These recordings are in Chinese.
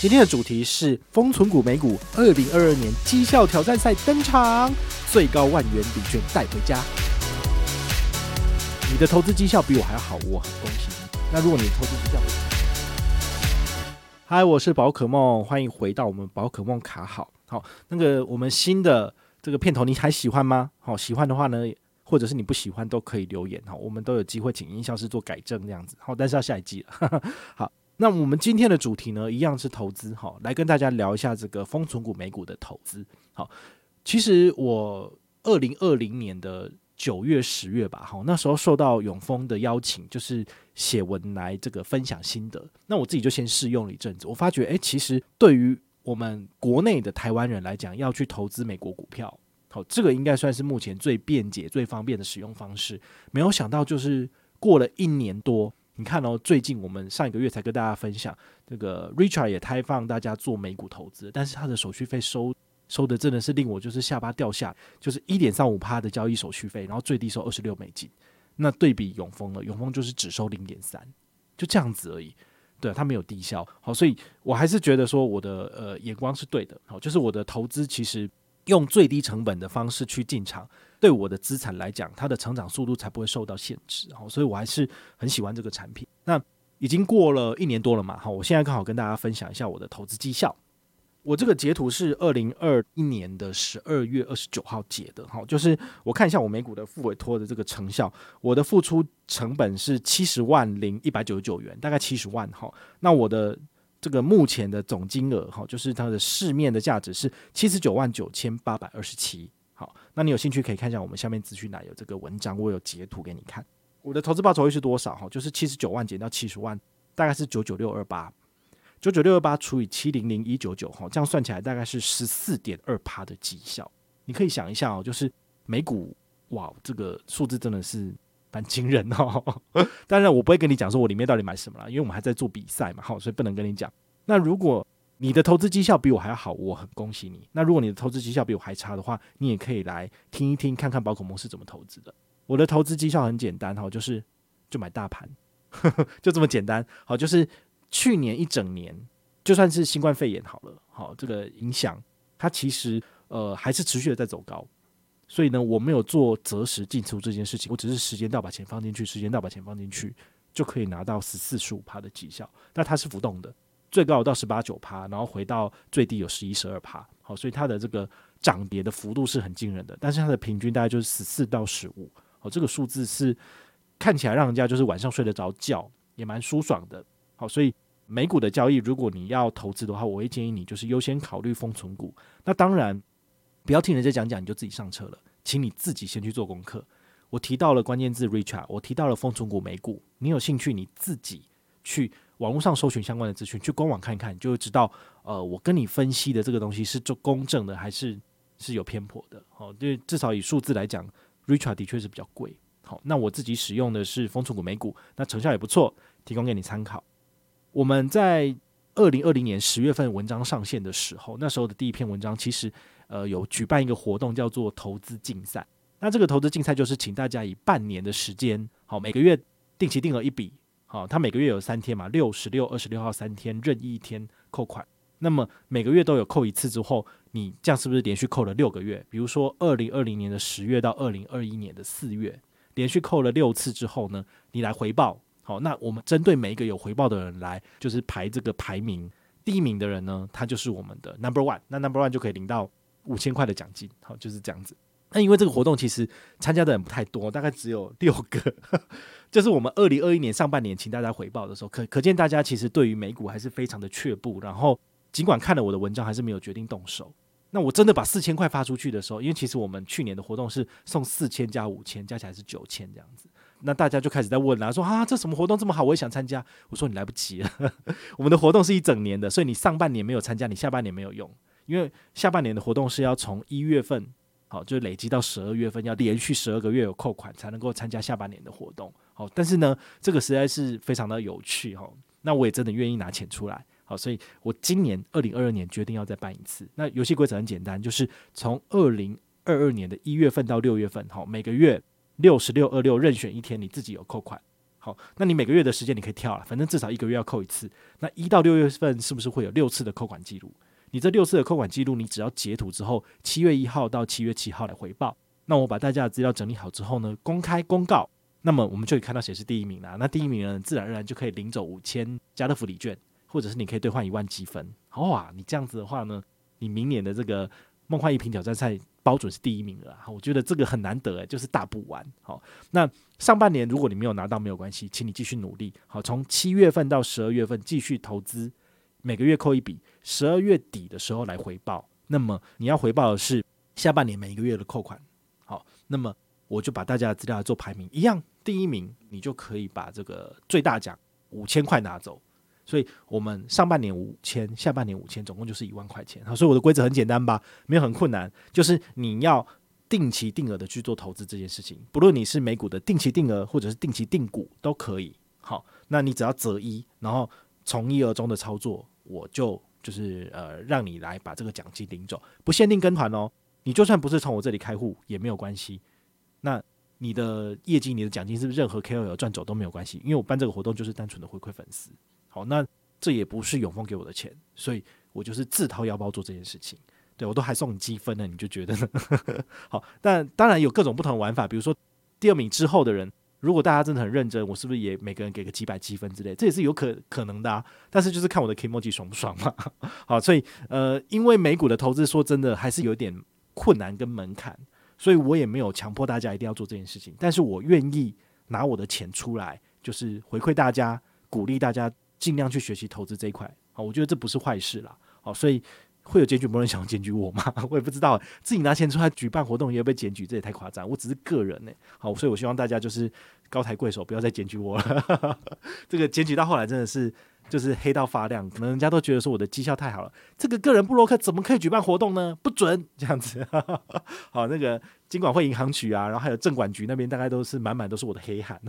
今天的主题是封存股美股二零二二年绩效挑战赛登场，最高万元礼券带回家。你的投资绩效比我还要好，我很恭喜你。那如果你的投资绩效，嗨，我是宝可梦，欢迎回到我们宝可梦卡好。好，那个我们新的这个片头你还喜欢吗？好，喜欢的话呢，或者是你不喜欢都可以留言哈，我们都有机会请音效师做改正这样子。好，但是要下一季了。好。那我们今天的主题呢，一样是投资哈，来跟大家聊一下这个封存股美股的投资。好，其实我二零二零年的九月、十月吧，哈，那时候受到永丰的邀请，就是写文来这个分享心得。那我自己就先试用了一阵子，我发觉，诶，其实对于我们国内的台湾人来讲，要去投资美国股票，好，这个应该算是目前最便捷、最方便的使用方式。没有想到，就是过了一年多。你看哦，最近我们上一个月才跟大家分享，这个 Richard 也开放大家做美股投资，但是他的手续费收收的真的是令我就是下巴掉下，就是一点三五趴的交易手续费，然后最低收二十六美金。那对比永丰了，永丰就是只收零点三，就这样子而已。对，他没有低消，好，所以我还是觉得说我的呃眼光是对的，好，就是我的投资其实用最低成本的方式去进场。对我的资产来讲，它的成长速度才不会受到限制哦，所以我还是很喜欢这个产品。那已经过了一年多了嘛，好，我现在刚好跟大家分享一下我的投资绩效。我这个截图是二零二一年的十二月二十九号截的，好，就是我看一下我美股的复委托的这个成效，我的付出成本是七十万零一百九十九元，大概七十万，哈，那我的这个目前的总金额，哈，就是它的市面的价值是七十九万九千八百二十七。好，那你有兴趣可以看一下我们下面资讯栏有这个文章，我有截图给你看。我的投资报酬率是多少？哈，就是七十九万减掉七十万，大概是九九六二八，九九六二八除以七零零一九九，哈，这样算起来大概是十四点二趴的绩效。你可以想一下哦，就是美股，哇，这个数字真的是蛮惊人哦。当然，我不会跟你讲说我里面到底买什么了，因为我们还在做比赛嘛，好，所以不能跟你讲。那如果你的投资绩效比我还要好，我很恭喜你。那如果你的投资绩效比我还差的话，你也可以来听一听，看看宝可梦是怎么投资的。我的投资绩效很简单哈，就是就买大盘，就这么简单。好，就是去年一整年，就算是新冠肺炎好了，好，这个影响它其实呃还是持续的在走高。所以呢，我没有做择时进出这件事情，我只是时间到把钱放进去，时间到把钱放进去，就可以拿到十四十五趴的绩效。那它是浮动的。最高有到十八九趴，然后回到最低有十一十二趴，好，所以它的这个涨跌的幅度是很惊人的，但是它的平均大概就是十四到十五，好，这个数字是看起来让人家就是晚上睡得着觉，也蛮舒爽的，好，所以美股的交易，如果你要投资的话，我会建议你就是优先考虑封存股，那当然不要听人家讲讲，你就自己上车了，请你自己先去做功课。我提到了关键字 “richard”，我提到了风存股美股，你有兴趣你自己去。网络上搜寻相关的资讯，去官网看一看，就会知道，呃，我跟你分析的这个东西是做公正的，还是是有偏颇的。好，因为至少以数字来讲，richard 的确是比较贵。好，那我自己使用的是风存股美股，那成效也不错，提供给你参考。我们在二零二零年十月份文章上线的时候，那时候的第一篇文章其实呃有举办一个活动，叫做投资竞赛。那这个投资竞赛就是请大家以半年的时间，好，每个月定期定额一笔。好，他每个月有三天嘛，六十六、二十六号三天，任意一天扣款。那么每个月都有扣一次之后，你这样是不是连续扣了六个月？比如说二零二零年的十月到二零二一年的四月，连续扣了六次之后呢，你来回报。好，那我们针对每一个有回报的人来，就是排这个排名，第一名的人呢，他就是我们的 number one，那 number one 就可以领到五千块的奖金。好，就是这样子。那因为这个活动其实参加的人不太多，大概只有六个。就是我们二零二一年上半年请大家回报的时候，可可见大家其实对于美股还是非常的却步。然后尽管看了我的文章，还是没有决定动手。那我真的把四千块发出去的时候，因为其实我们去年的活动是送四千加五千，加起来是九千这样子。那大家就开始在问啦，说啊，这什么活动这么好，我也想参加。我说你来不及了，我们的活动是一整年的，所以你上半年没有参加，你下半年没有用，因为下半年的活动是要从一月份，好，就累积到十二月份，要连续十二个月有扣款才能够参加下半年的活动。好，但是呢，这个实在是非常的有趣哈，那我也真的愿意拿钱出来。好，所以我今年二零二二年决定要再办一次。那游戏规则很简单，就是从二零二二年的一月份到六月份，好，每个月。六十六二六任选一天，你自己有扣款。好，那你每个月的时间你可以跳了，反正至少一个月要扣一次。那一到六月份是不是会有六次的扣款记录？你这六次的扣款记录，你只要截图之后，七月一号到七月七号来回报。那我把大家的资料整理好之后呢，公开公告，那么我们就可以看到谁是第一名啦。那第一名呢，自然而然就可以领走五千家乐福礼券，或者是你可以兑换一万积分。好啊，你这样子的话呢，你明年的这个梦幻一品挑战赛。包准是第一名了，我觉得这个很难得诶，就是大补丸。好，那上半年如果你没有拿到没有关系，请你继续努力。好，从七月份到十二月份继续投资，每个月扣一笔，十二月底的时候来回报。那么你要回报的是下半年每一个月的扣款。好，那么我就把大家的资料做排名，一样第一名你就可以把这个最大奖五千块拿走。所以我们上半年五千，下半年五千，总共就是一万块钱。好，所以我的规则很简单吧，没有很困难，就是你要定期定额的去做投资这件事情，不论你是美股的定期定额或者是定期定股都可以。好，那你只要择一，然后从一而终的操作，我就就是呃让你来把这个奖金领走，不限定跟团哦。你就算不是从我这里开户也没有关系。那你的业绩、你的奖金是不是任何 KOL 赚走都没有关系？因为我办这个活动就是单纯的回馈粉丝。好，那这也不是永丰给我的钱，所以我就是自掏腰包做这件事情。对，我都还送你积分呢，你就觉得呢？好，但当然有各种不同的玩法，比如说第二名之后的人，如果大家真的很认真，我是不是也每个人给个几百积分之类？这也是有可可能的啊。但是就是看我的 Kimoji 爽不爽嘛。好，所以呃，因为美股的投资说真的还是有点困难跟门槛，所以我也没有强迫大家一定要做这件事情。但是我愿意拿我的钱出来，就是回馈大家，鼓励大家。尽量去学习投资这一块，好，我觉得这不是坏事啦，好，所以会有检举没人想检举我吗？我也不知道，自己拿钱出来举办活动也被检举，这也太夸张。我只是个人呢，好，所以我希望大家就是高抬贵手，不要再检举我了。这个检举到后来真的是就是黑到发亮，可能人家都觉得说我的绩效太好了，这个个人布洛克怎么可以举办活动呢？不准这样子。好，那个金管会银行局啊，然后还有证管局那边，大概都是满满都是我的黑函，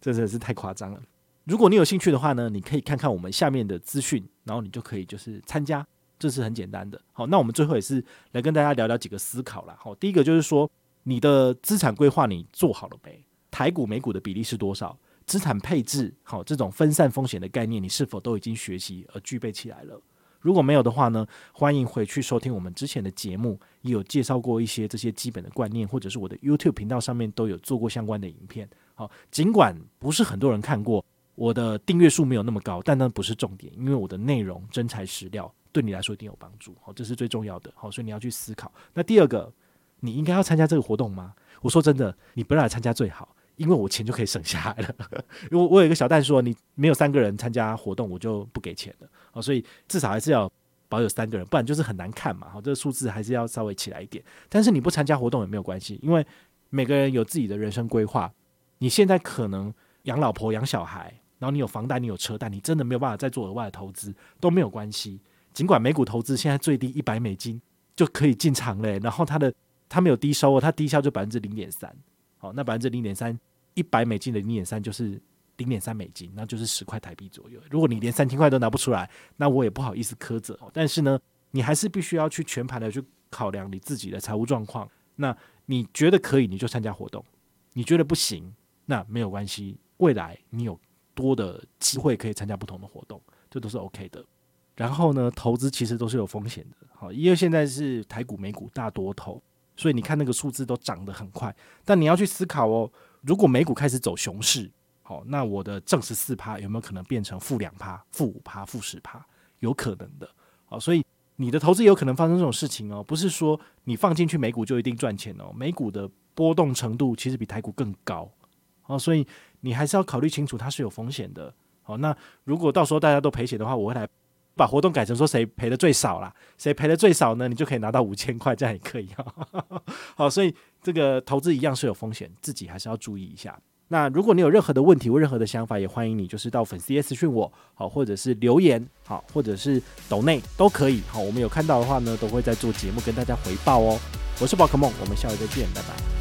真的是太夸张了。如果你有兴趣的话呢，你可以看看我们下面的资讯，然后你就可以就是参加，这是很简单的。好，那我们最后也是来跟大家聊聊几个思考啦。好，第一个就是说，你的资产规划你做好了没？台股、美股的比例是多少？资产配置好，这种分散风险的概念，你是否都已经学习而具备起来了？如果没有的话呢，欢迎回去收听我们之前的节目，也有介绍过一些这些基本的观念，或者是我的 YouTube 频道上面都有做过相关的影片。好，尽管不是很多人看过。我的订阅数没有那么高，但那不是重点，因为我的内容真材实料，对你来说一定有帮助。好，这是最重要的。好，所以你要去思考。那第二个，你应该要参加这个活动吗？我说真的，你不要来参加最好，因为我钱就可以省下来了。因为我有一个小蛋说，你没有三个人参加活动，我就不给钱了。好，所以至少还是要保有三个人，不然就是很难看嘛。好，这个数字还是要稍微起来一点。但是你不参加活动也没有关系，因为每个人有自己的人生规划。你现在可能养老婆、养小孩。然后你有房贷，你有车贷，你真的没有办法再做额外的投资都没有关系。尽管美股投资现在最低一百美金就可以进场嘞，然后它的它没有低收哦，它低消就百分之零点三。好，那百分之零点三，一百美金的零点三就是零点三美金，那就是十块台币左右。如果你连三千块都拿不出来，那我也不好意思苛责。但是呢，你还是必须要去全盘的去考量你自己的财务状况。那你觉得可以，你就参加活动；你觉得不行，那没有关系。未来你有多的机会可以参加不同的活动，这都是 OK 的。然后呢，投资其实都是有风险的，好，因为现在是台股、美股大多头，所以你看那个数字都涨得很快。但你要去思考哦，如果美股开始走熊市，好，那我的正十四趴有没有可能变成负两趴、负五趴、负十趴？有可能的，好，所以你的投资有可能发生这种事情哦，不是说你放进去美股就一定赚钱哦，美股的波动程度其实比台股更高，好，所以。你还是要考虑清楚，它是有风险的。好，那如果到时候大家都赔钱的话，我会来把活动改成说谁赔的最少啦，谁赔的最少呢？你就可以拿到五千块，这样也可以哈。好，所以这个投资一样是有风险，自己还是要注意一下。那如果你有任何的问题或任何的想法，也欢迎你就是到粉丝页私讯我，好，或者是留言，好，或者是抖内都可以，好，我们有看到的话呢，都会在做节目跟大家回报哦。我是宝可梦，我们下回再见，拜拜。